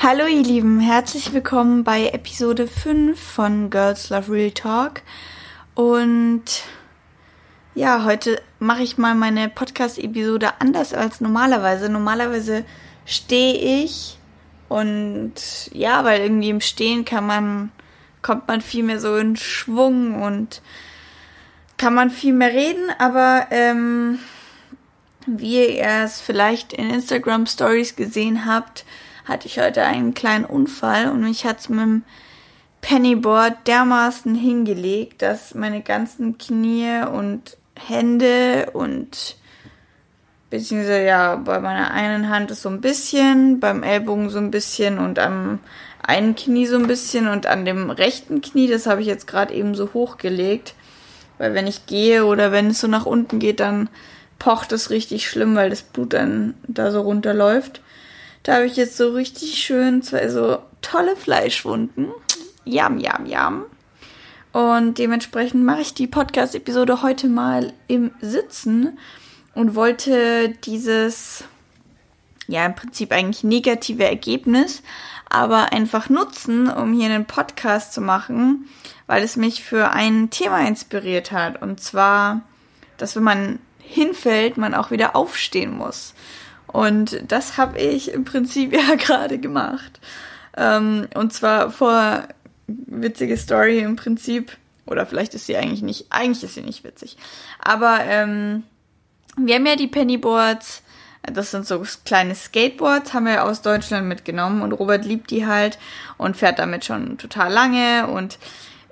Hallo ihr Lieben, herzlich willkommen bei Episode 5 von Girls Love Real Talk. Und ja, heute mache ich mal meine Podcast-Episode anders als normalerweise. Normalerweise stehe ich und ja, weil irgendwie im Stehen kann man, kommt man viel mehr so in Schwung und kann man viel mehr reden, aber ähm, wie ihr es vielleicht in Instagram Stories gesehen habt, hatte ich heute einen kleinen Unfall und mich hat's mit dem Pennyboard dermaßen hingelegt, dass meine ganzen Knie und Hände und beziehungsweise ja, bei meiner einen Hand ist so ein bisschen, beim Ellbogen so ein bisschen und am einen Knie so ein bisschen und an dem rechten Knie, das habe ich jetzt gerade eben so hochgelegt, weil wenn ich gehe oder wenn es so nach unten geht, dann pocht es richtig schlimm, weil das Blut dann da so runterläuft. Da habe ich jetzt so richtig schön zwei so tolle Fleischwunden. Yam, yam, yam. Und dementsprechend mache ich die Podcast-Episode heute mal im Sitzen und wollte dieses, ja, im Prinzip eigentlich negative Ergebnis, aber einfach nutzen, um hier einen Podcast zu machen, weil es mich für ein Thema inspiriert hat. Und zwar, dass wenn man hinfällt, man auch wieder aufstehen muss. Und das habe ich im Prinzip ja gerade gemacht. Ähm, und zwar vor witzige Story im Prinzip. Oder vielleicht ist sie eigentlich nicht, eigentlich ist sie nicht witzig. Aber ähm, wir haben ja die Pennyboards, das sind so kleine Skateboards, haben wir aus Deutschland mitgenommen und Robert liebt die halt und fährt damit schon total lange und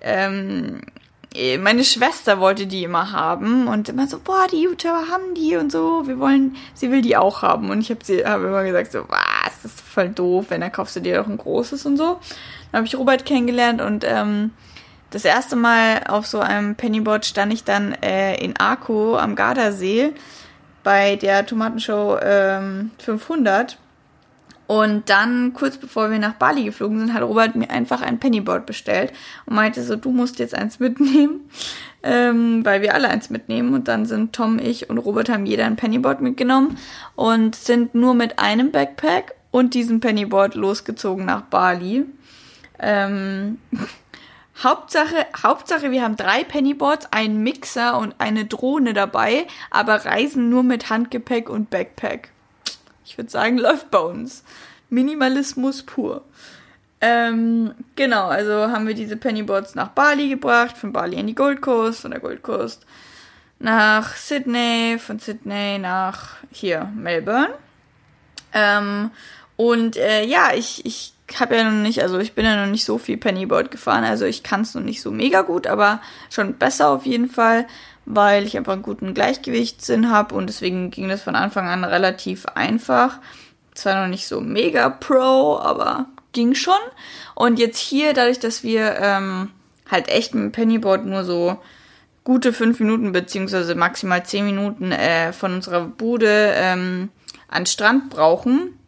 ähm, äh, meine Schwester wollte die immer haben und immer so, boah, die Jutta haben die und so, wir wollen, sie will die auch haben. Und ich habe sie, habe immer gesagt so, was, das ist voll doof, wenn dann kaufst du dir doch ein großes und so. Dann habe ich Robert kennengelernt und ähm, das erste Mal auf so einem Pennyboard stand ich dann äh, in Arco am Gardasee bei der Tomatenshow ähm, 500 und dann, kurz bevor wir nach Bali geflogen sind, hat Robert mir einfach ein Pennyboard bestellt und meinte so, du musst jetzt eins mitnehmen, ähm, weil wir alle eins mitnehmen. Und dann sind Tom, ich und Robert haben jeder ein Pennyboard mitgenommen und sind nur mit einem Backpack und diesem Pennyboard losgezogen nach Bali. Ähm, Hauptsache, Hauptsache, wir haben drei Pennyboards, einen Mixer und eine Drohne dabei, aber reisen nur mit Handgepäck und Backpack. Ich würde sagen, läuft bei uns. Minimalismus pur. Ähm, genau, also haben wir diese Pennyboards nach Bali gebracht, von Bali in die Gold Coast, von der Gold Coast nach Sydney, von Sydney nach hier, Melbourne. Ähm, und äh, ja, ich, ich habe ja noch nicht, also ich bin ja noch nicht so viel Pennyboard gefahren, also ich kann es noch nicht so mega gut, aber schon besser auf jeden Fall weil ich einfach einen guten Gleichgewichtssinn habe und deswegen ging das von Anfang an relativ einfach. Zwar noch nicht so mega pro, aber ging schon. Und jetzt hier, dadurch, dass wir ähm, halt echt mit dem Pennyboard nur so gute fünf Minuten beziehungsweise maximal zehn Minuten äh, von unserer Bude ähm, an Strand brauchen,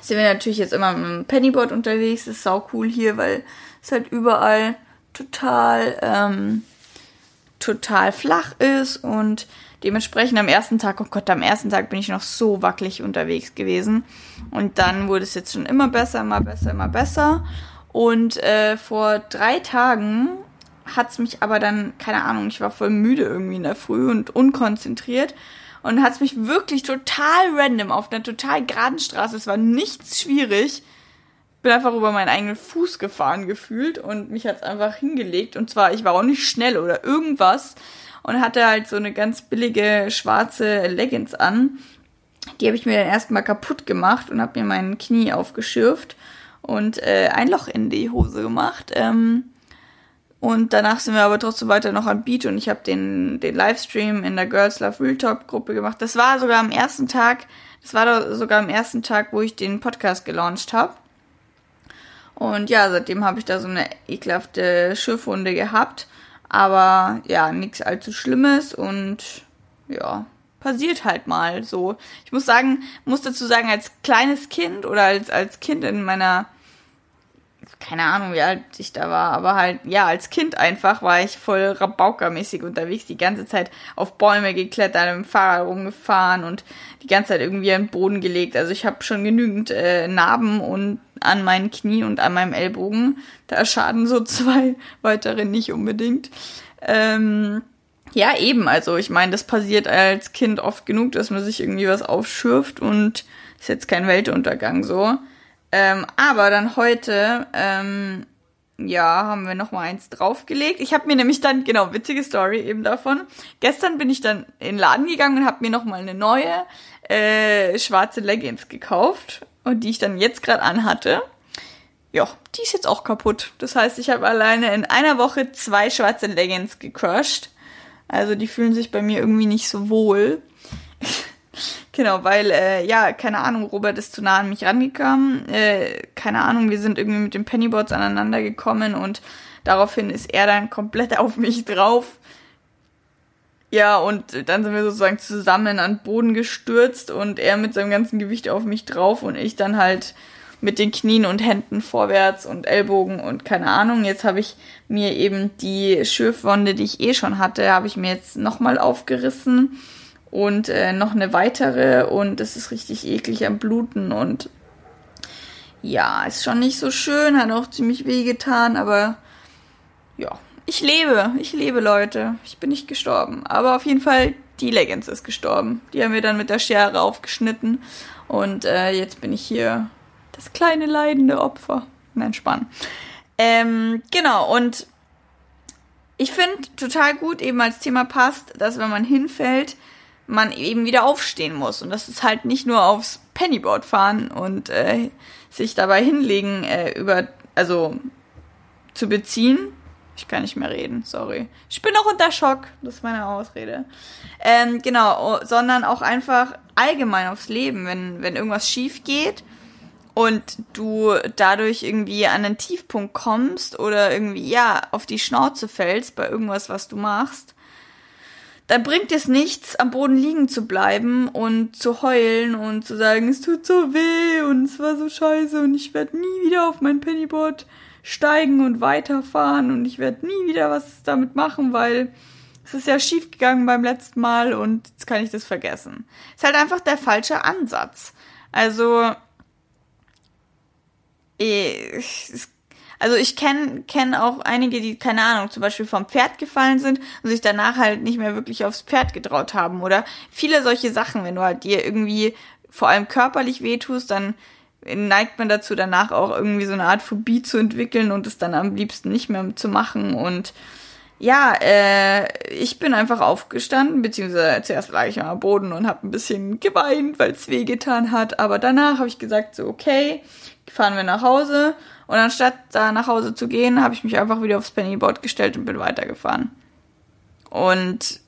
sind wir natürlich jetzt immer mit dem Pennyboard unterwegs. Das ist sau cool hier, weil es halt überall total ähm, total flach ist und dementsprechend am ersten Tag, oh Gott, am ersten Tag bin ich noch so wackelig unterwegs gewesen. Und dann wurde es jetzt schon immer besser, immer besser, immer besser. Und äh, vor drei Tagen hat es mich aber dann, keine Ahnung, ich war voll müde irgendwie in der Früh und unkonzentriert. Und hat es mich wirklich total random auf einer total geraden Straße, es war nichts schwierig, bin einfach über meinen eigenen Fuß gefahren gefühlt und mich hat's einfach hingelegt. Und zwar, ich war auch nicht schnell oder irgendwas und hatte halt so eine ganz billige schwarze Leggings an. Die habe ich mir dann erstmal kaputt gemacht und habe mir mein Knie aufgeschürft und äh, ein Loch in die Hose gemacht. Ähm, und danach sind wir aber trotzdem weiter noch am Beat und ich habe den, den Livestream in der Girls Love Real Talk Gruppe gemacht. Das war sogar am ersten Tag, das war sogar am ersten Tag, wo ich den Podcast gelauncht habe. Und ja, seitdem habe ich da so eine ekelhafte Schiffwunde gehabt. Aber ja, nichts allzu Schlimmes und ja, passiert halt mal so. Ich muss sagen, muss dazu sagen, als kleines Kind oder als, als Kind in meiner, keine Ahnung, wie alt ich da war, aber halt, ja, als Kind einfach war ich voll rabaukermäßig unterwegs, die ganze Zeit auf Bäume geklettert, mit dem Fahrrad rumgefahren und die ganze Zeit irgendwie an den Boden gelegt. Also ich habe schon genügend äh, Narben und an meinen Knien und an meinem Ellbogen. Da schaden so zwei weitere nicht unbedingt. Ähm, ja, eben. Also ich meine, das passiert als Kind oft genug, dass man sich irgendwie was aufschürft und ist jetzt kein Weltuntergang so. Ähm, aber dann heute, ähm, ja, haben wir noch mal eins draufgelegt. Ich habe mir nämlich dann, genau, witzige Story eben davon. Gestern bin ich dann in den Laden gegangen und habe mir noch mal eine neue äh, schwarze Leggings gekauft und die ich dann jetzt gerade anhatte. Ja, die ist jetzt auch kaputt. Das heißt, ich habe alleine in einer Woche zwei schwarze Leggings gecrushed. Also die fühlen sich bei mir irgendwie nicht so wohl. genau, weil, äh, ja, keine Ahnung, Robert ist zu nah an mich rangekommen. Äh, keine Ahnung, wir sind irgendwie mit den Pennyboards aneinander gekommen und daraufhin ist er dann komplett auf mich drauf. Ja, und dann sind wir sozusagen zusammen an den Boden gestürzt und er mit seinem ganzen Gewicht auf mich drauf und ich dann halt mit den Knien und Händen vorwärts und Ellbogen und keine Ahnung. Jetzt habe ich mir eben die Schürfwunde, die ich eh schon hatte, habe ich mir jetzt nochmal aufgerissen und äh, noch eine weitere und es ist richtig eklig am Bluten und ja, ist schon nicht so schön, hat auch ziemlich weh getan, aber ja, ich lebe, ich lebe, Leute. Ich bin nicht gestorben. Aber auf jeden Fall, die Leggings ist gestorben. Die haben wir dann mit der Schere aufgeschnitten. Und äh, jetzt bin ich hier das kleine leidende Opfer. Nein, spannend. Ähm, genau, und ich finde total gut, eben als Thema passt, dass wenn man hinfällt, man eben wieder aufstehen muss. Und das ist halt nicht nur aufs Pennyboard fahren und äh, sich dabei hinlegen, äh, über, also zu beziehen. Ich kann nicht mehr reden, sorry. Ich bin noch unter Schock, das ist meine Ausrede. Ähm, genau, sondern auch einfach allgemein aufs Leben, wenn, wenn irgendwas schief geht und du dadurch irgendwie an einen Tiefpunkt kommst oder irgendwie, ja, auf die Schnauze fällst bei irgendwas, was du machst, dann bringt es nichts, am Boden liegen zu bleiben und zu heulen und zu sagen, es tut so weh und es war so scheiße und ich werde nie wieder auf mein Pennyboard steigen und weiterfahren und ich werde nie wieder was damit machen, weil es ist ja schief gegangen beim letzten Mal und jetzt kann ich das vergessen. Ist halt einfach der falsche Ansatz. Also also ich kenne kenn auch einige, die, keine Ahnung, zum Beispiel vom Pferd gefallen sind und sich danach halt nicht mehr wirklich aufs Pferd getraut haben. Oder viele solche Sachen, wenn du halt dir irgendwie vor allem körperlich wehtust, dann neigt man dazu, danach auch irgendwie so eine Art Phobie zu entwickeln und es dann am liebsten nicht mehr zu machen. Und ja, äh, ich bin einfach aufgestanden, beziehungsweise zuerst lag ich am Boden und habe ein bisschen geweint, weil es wehgetan hat. Aber danach habe ich gesagt, so, okay, fahren wir nach Hause. Und anstatt da nach Hause zu gehen, habe ich mich einfach wieder aufs Pennyboard gestellt und bin weitergefahren. Und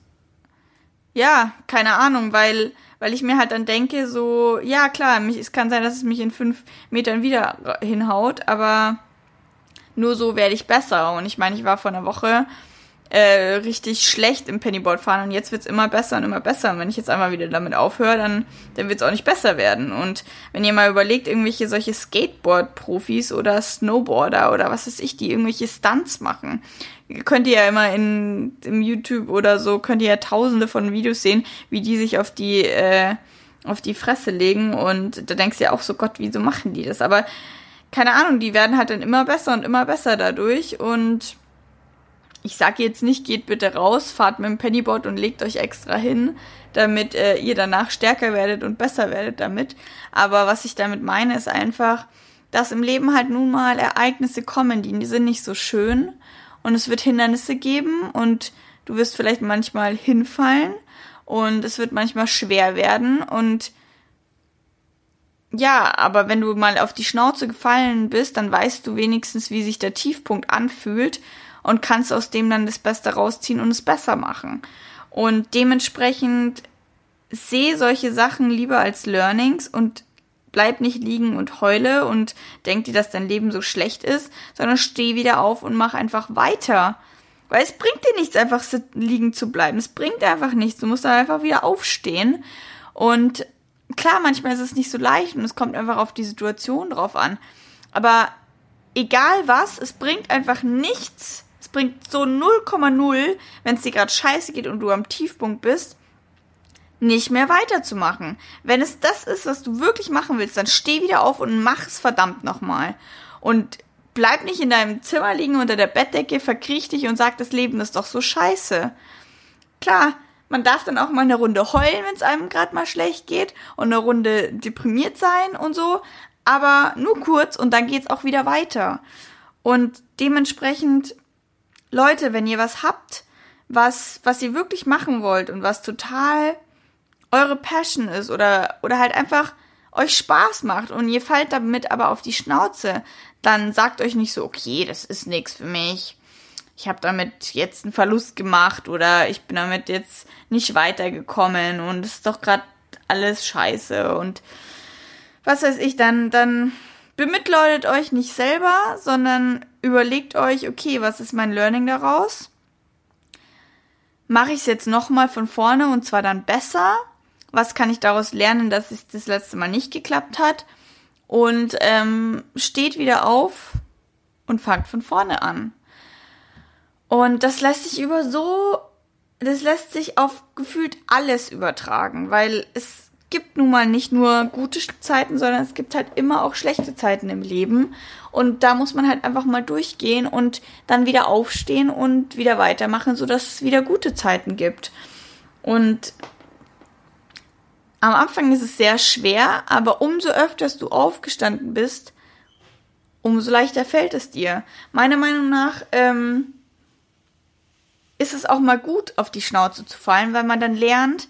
ja, keine Ahnung, weil, weil ich mir halt dann denke, so, ja klar, mich, es kann sein, dass es mich in fünf Metern wieder hinhaut, aber nur so werde ich besser. Und ich meine, ich war vor einer Woche äh, richtig schlecht im Pennyboard fahren und jetzt wird's immer besser und immer besser. Und wenn ich jetzt einmal wieder damit aufhöre, dann, dann wird's auch nicht besser werden. Und wenn ihr mal überlegt, irgendwelche solche Skateboard-Profis oder Snowboarder oder was weiß ich, die irgendwelche Stunts machen, könnt ihr ja immer in im YouTube oder so, könnt ihr ja tausende von Videos sehen, wie die sich auf die, äh, auf die Fresse legen und da denkst du ja auch so, Gott, wieso machen die das? Aber keine Ahnung, die werden halt dann immer besser und immer besser dadurch und ich sage jetzt nicht, geht bitte raus, fahrt mit dem Pennyboard und legt euch extra hin, damit äh, ihr danach stärker werdet und besser werdet damit. Aber was ich damit meine, ist einfach, dass im Leben halt nun mal Ereignisse kommen, die sind nicht so schön und es wird Hindernisse geben und du wirst vielleicht manchmal hinfallen und es wird manchmal schwer werden und ja, aber wenn du mal auf die Schnauze gefallen bist, dann weißt du wenigstens, wie sich der Tiefpunkt anfühlt und kannst aus dem dann das Beste rausziehen und es besser machen. Und dementsprechend sehe solche Sachen lieber als Learnings und bleib nicht liegen und heule und denk dir, dass dein Leben so schlecht ist, sondern steh wieder auf und mach einfach weiter. Weil es bringt dir nichts, einfach liegen zu bleiben. Es bringt einfach nichts. Du musst dann einfach wieder aufstehen. Und klar, manchmal ist es nicht so leicht und es kommt einfach auf die Situation drauf an. Aber egal was, es bringt einfach nichts, bringt so 0,0, wenn es dir gerade scheiße geht und du am Tiefpunkt bist, nicht mehr weiterzumachen. Wenn es das ist, was du wirklich machen willst, dann steh wieder auf und mach es verdammt nochmal. Und bleib nicht in deinem Zimmer liegen unter der Bettdecke, verkriech dich und sag, das Leben ist doch so scheiße. Klar, man darf dann auch mal eine Runde heulen, wenn es einem gerade mal schlecht geht und eine Runde deprimiert sein und so, aber nur kurz und dann geht's auch wieder weiter. Und dementsprechend, Leute, wenn ihr was habt, was, was ihr wirklich machen wollt und was total eure Passion ist oder, oder halt einfach euch Spaß macht und ihr fallt damit aber auf die Schnauze, dann sagt euch nicht so, okay, das ist nichts für mich. Ich habe damit jetzt einen Verlust gemacht oder ich bin damit jetzt nicht weitergekommen und es ist doch gerade alles scheiße und was weiß ich, dann, dann bemitleidet euch nicht selber, sondern überlegt euch, okay, was ist mein Learning daraus? Mache ich es jetzt nochmal von vorne und zwar dann besser? Was kann ich daraus lernen, dass es das letzte Mal nicht geklappt hat? Und ähm, steht wieder auf und fangt von vorne an. Und das lässt sich über so, das lässt sich auf gefühlt alles übertragen, weil es gibt nun mal nicht nur gute Zeiten, sondern es gibt halt immer auch schlechte Zeiten im Leben. Und da muss man halt einfach mal durchgehen und dann wieder aufstehen und wieder weitermachen, sodass es wieder gute Zeiten gibt. Und am Anfang ist es sehr schwer, aber umso öfter du aufgestanden bist, umso leichter fällt es dir. Meiner Meinung nach ähm, ist es auch mal gut, auf die Schnauze zu fallen, weil man dann lernt,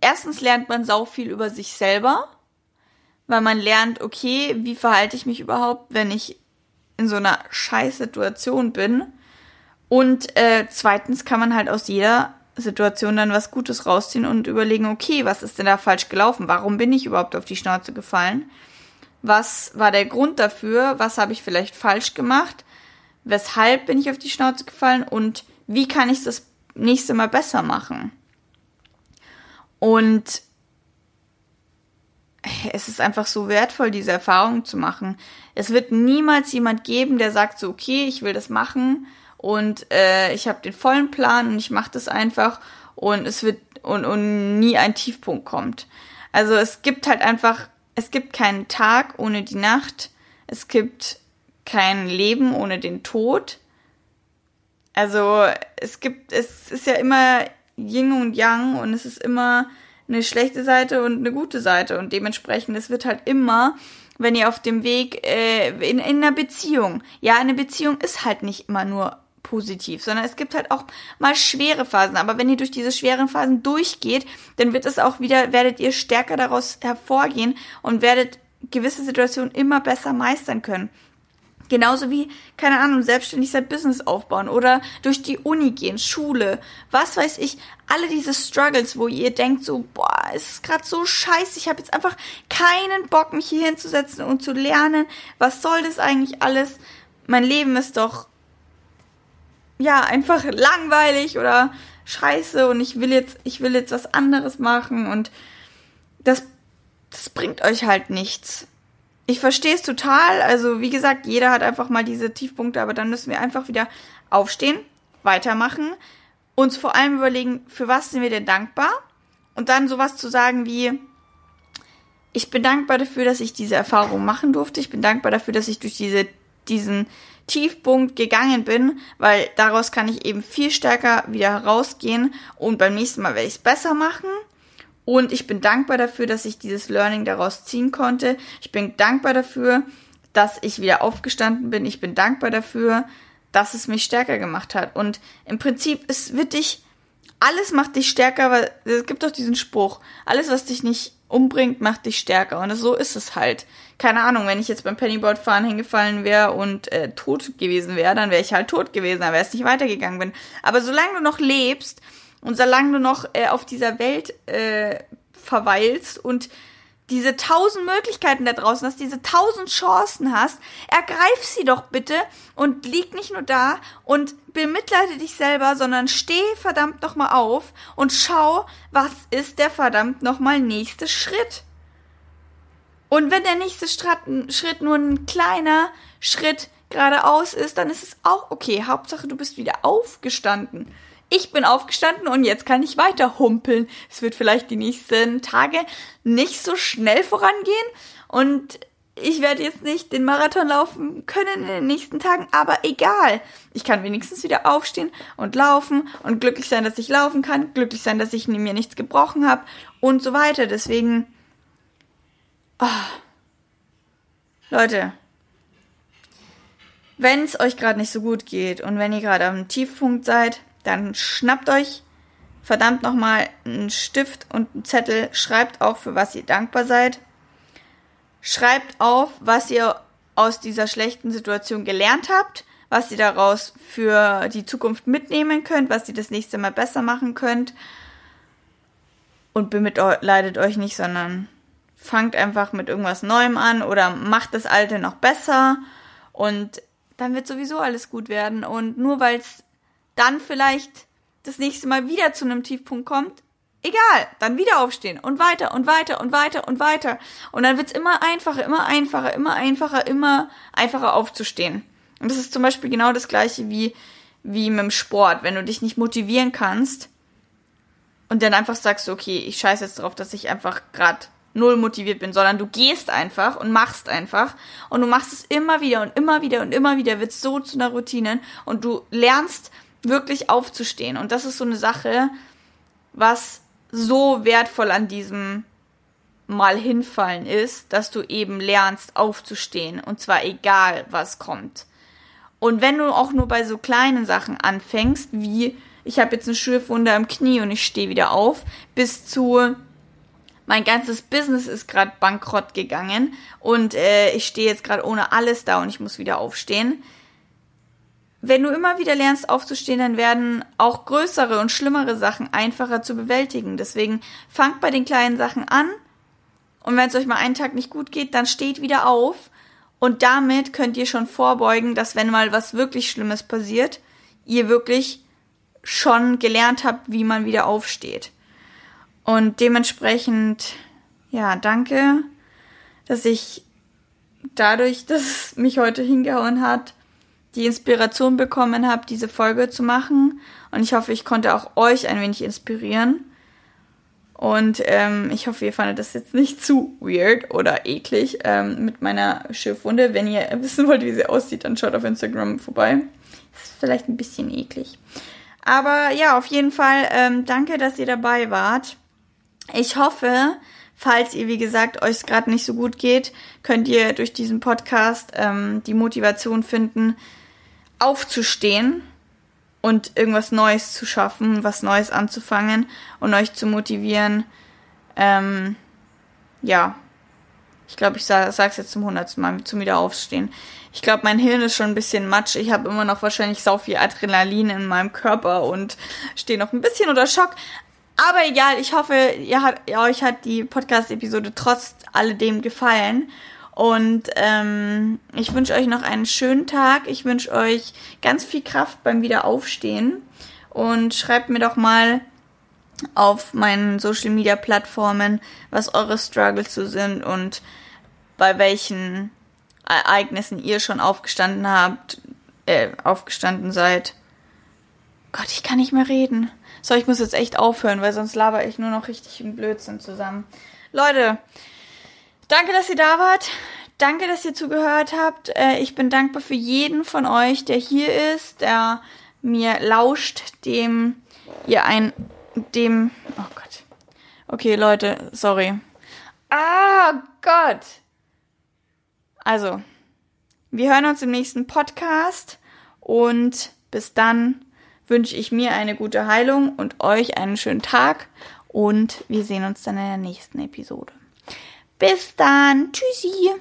erstens lernt man sau viel über sich selber, weil man lernt, okay, wie verhalte ich mich überhaupt, wenn ich in so einer scheiß Situation bin. Und äh, zweitens kann man halt aus jeder Situation dann was Gutes rausziehen und überlegen, okay, was ist denn da falsch gelaufen? Warum bin ich überhaupt auf die Schnauze gefallen? Was war der Grund dafür? Was habe ich vielleicht falsch gemacht? Weshalb bin ich auf die Schnauze gefallen? Und wie kann ich das nächste Mal besser machen? Und es ist einfach so wertvoll, diese Erfahrung zu machen. Es wird niemals jemand geben, der sagt so, okay, ich will das machen und äh, ich habe den vollen Plan und ich mache das einfach und es wird und, und nie ein Tiefpunkt kommt. Also es gibt halt einfach, es gibt keinen Tag ohne die Nacht, es gibt kein Leben ohne den Tod. Also es gibt, es ist ja immer Yin und Yang und es ist immer eine schlechte Seite und eine gute Seite und dementsprechend es wird halt immer wenn ihr auf dem Weg äh, in, in einer Beziehung, ja, eine Beziehung ist halt nicht immer nur positiv, sondern es gibt halt auch mal schwere Phasen. Aber wenn ihr durch diese schweren Phasen durchgeht, dann wird es auch wieder, werdet ihr stärker daraus hervorgehen und werdet gewisse Situationen immer besser meistern können. Genauso wie, keine Ahnung, selbstständig sein Business aufbauen oder durch die Uni gehen, Schule, was weiß ich, alle diese Struggles, wo ihr denkt so, boah, es ist gerade so scheiße, ich habe jetzt einfach keinen Bock, mich hier hinzusetzen und zu lernen. Was soll das eigentlich alles? Mein Leben ist doch, ja, einfach langweilig oder scheiße und ich will jetzt, ich will jetzt was anderes machen und das, das bringt euch halt nichts ich verstehe es total. Also, wie gesagt, jeder hat einfach mal diese Tiefpunkte, aber dann müssen wir einfach wieder aufstehen, weitermachen, uns vor allem überlegen, für was sind wir denn dankbar? Und dann sowas zu sagen wie, ich bin dankbar dafür, dass ich diese Erfahrung machen durfte. Ich bin dankbar dafür, dass ich durch diese, diesen Tiefpunkt gegangen bin, weil daraus kann ich eben viel stärker wieder herausgehen und beim nächsten Mal werde ich es besser machen. Und ich bin dankbar dafür, dass ich dieses Learning daraus ziehen konnte. Ich bin dankbar dafür, dass ich wieder aufgestanden bin. Ich bin dankbar dafür, dass es mich stärker gemacht hat. Und im Prinzip, es wird dich, alles macht dich stärker, weil es gibt doch diesen Spruch, alles, was dich nicht umbringt, macht dich stärker. Und so ist es halt. Keine Ahnung, wenn ich jetzt beim Pennyboard-Fahren hingefallen wäre und äh, tot gewesen wäre, dann wäre ich halt tot gewesen, dann wäre es nicht weitergegangen bin. Aber solange du noch lebst, und solange du noch äh, auf dieser Welt äh, verweilst und diese tausend Möglichkeiten da draußen hast, diese tausend Chancen hast, ergreif sie doch bitte und lieg nicht nur da und bemitleide dich selber, sondern steh verdammt nochmal auf und schau, was ist der verdammt nochmal nächste Schritt. Und wenn der nächste Schritt nur ein kleiner Schritt geradeaus ist, dann ist es auch okay. Hauptsache, du bist wieder aufgestanden. Ich bin aufgestanden und jetzt kann ich weiter humpeln. Es wird vielleicht die nächsten Tage nicht so schnell vorangehen und ich werde jetzt nicht den Marathon laufen können in den nächsten Tagen, aber egal. Ich kann wenigstens wieder aufstehen und laufen und glücklich sein, dass ich laufen kann, glücklich sein, dass ich mir nichts gebrochen habe und so weiter. Deswegen, oh. Leute, wenn es euch gerade nicht so gut geht und wenn ihr gerade am Tiefpunkt seid, dann schnappt euch verdammt nochmal einen Stift und einen Zettel, schreibt auch, für was ihr dankbar seid. Schreibt auf, was ihr aus dieser schlechten Situation gelernt habt, was ihr daraus für die Zukunft mitnehmen könnt, was ihr das nächste Mal besser machen könnt. Und bemitleidet euch nicht, sondern fangt einfach mit irgendwas Neuem an oder macht das Alte noch besser und dann wird sowieso alles gut werden. Und nur weil es dann vielleicht das nächste Mal wieder zu einem Tiefpunkt kommt, egal, dann wieder aufstehen und weiter und weiter und weiter und weiter. Und dann wird's immer einfacher, immer einfacher, immer einfacher, immer einfacher aufzustehen. Und das ist zum Beispiel genau das gleiche wie, wie mit dem Sport. Wenn du dich nicht motivieren kannst und dann einfach sagst, okay, ich scheiße jetzt drauf, dass ich einfach gerade null motiviert bin, sondern du gehst einfach und machst einfach und du machst es immer wieder und immer wieder und immer wieder wird so zu einer Routine und du lernst wirklich aufzustehen und das ist so eine Sache, was so wertvoll an diesem mal hinfallen ist, dass du eben lernst aufzustehen und zwar egal was kommt. Und wenn du auch nur bei so kleinen Sachen anfängst, wie ich habe jetzt eine Schürfwunde im Knie und ich stehe wieder auf, bis zu mein ganzes Business ist gerade bankrott gegangen und äh, ich stehe jetzt gerade ohne alles da und ich muss wieder aufstehen. Wenn du immer wieder lernst aufzustehen, dann werden auch größere und schlimmere Sachen einfacher zu bewältigen. Deswegen fangt bei den kleinen Sachen an und wenn es euch mal einen Tag nicht gut geht, dann steht wieder auf und damit könnt ihr schon vorbeugen, dass wenn mal was wirklich Schlimmes passiert, ihr wirklich schon gelernt habt, wie man wieder aufsteht. Und dementsprechend, ja, danke, dass ich dadurch, dass es mich heute hingehauen hat, die Inspiration bekommen habe, diese Folge zu machen. Und ich hoffe, ich konnte auch euch ein wenig inspirieren. Und ähm, ich hoffe, ihr fandet das jetzt nicht zu weird oder eklig ähm, mit meiner Schiffwunde. Wenn ihr wissen wollt, wie sie aussieht, dann schaut auf Instagram vorbei. ist vielleicht ein bisschen eklig. Aber ja, auf jeden Fall ähm, danke, dass ihr dabei wart. Ich hoffe, falls ihr, wie gesagt, euch gerade nicht so gut geht, könnt ihr durch diesen Podcast ähm, die Motivation finden, aufzustehen und irgendwas Neues zu schaffen, was Neues anzufangen und euch zu motivieren. Ähm, ja, ich glaube, ich sage es jetzt zum hundertsten Mal zum Wiederaufstehen. Ich glaube, mein Hirn ist schon ein bisschen matsch. Ich habe immer noch wahrscheinlich sau viel Adrenalin in meinem Körper und stehe noch ein bisschen unter Schock. Aber egal, ich hoffe, ihr hat, euch hat die Podcast-Episode trotz alledem gefallen. Und ähm, ich wünsche euch noch einen schönen Tag. Ich wünsche euch ganz viel Kraft beim Wiederaufstehen. Und schreibt mir doch mal auf meinen Social Media Plattformen, was eure Struggles so sind und bei welchen Ereignissen ihr schon aufgestanden habt, äh, aufgestanden seid. Gott, ich kann nicht mehr reden. So, ich muss jetzt echt aufhören, weil sonst laber ich nur noch richtig im Blödsinn zusammen. Leute, danke, dass ihr da wart. Danke, dass ihr zugehört habt. Äh, ich bin dankbar für jeden von euch, der hier ist, der mir lauscht, dem ihr ein, dem, oh Gott. Okay, Leute, sorry. Ah, Gott. Also, wir hören uns im nächsten Podcast und bis dann wünsche ich mir eine gute Heilung und euch einen schönen Tag und wir sehen uns dann in der nächsten Episode. Bis dann. Tschüssi.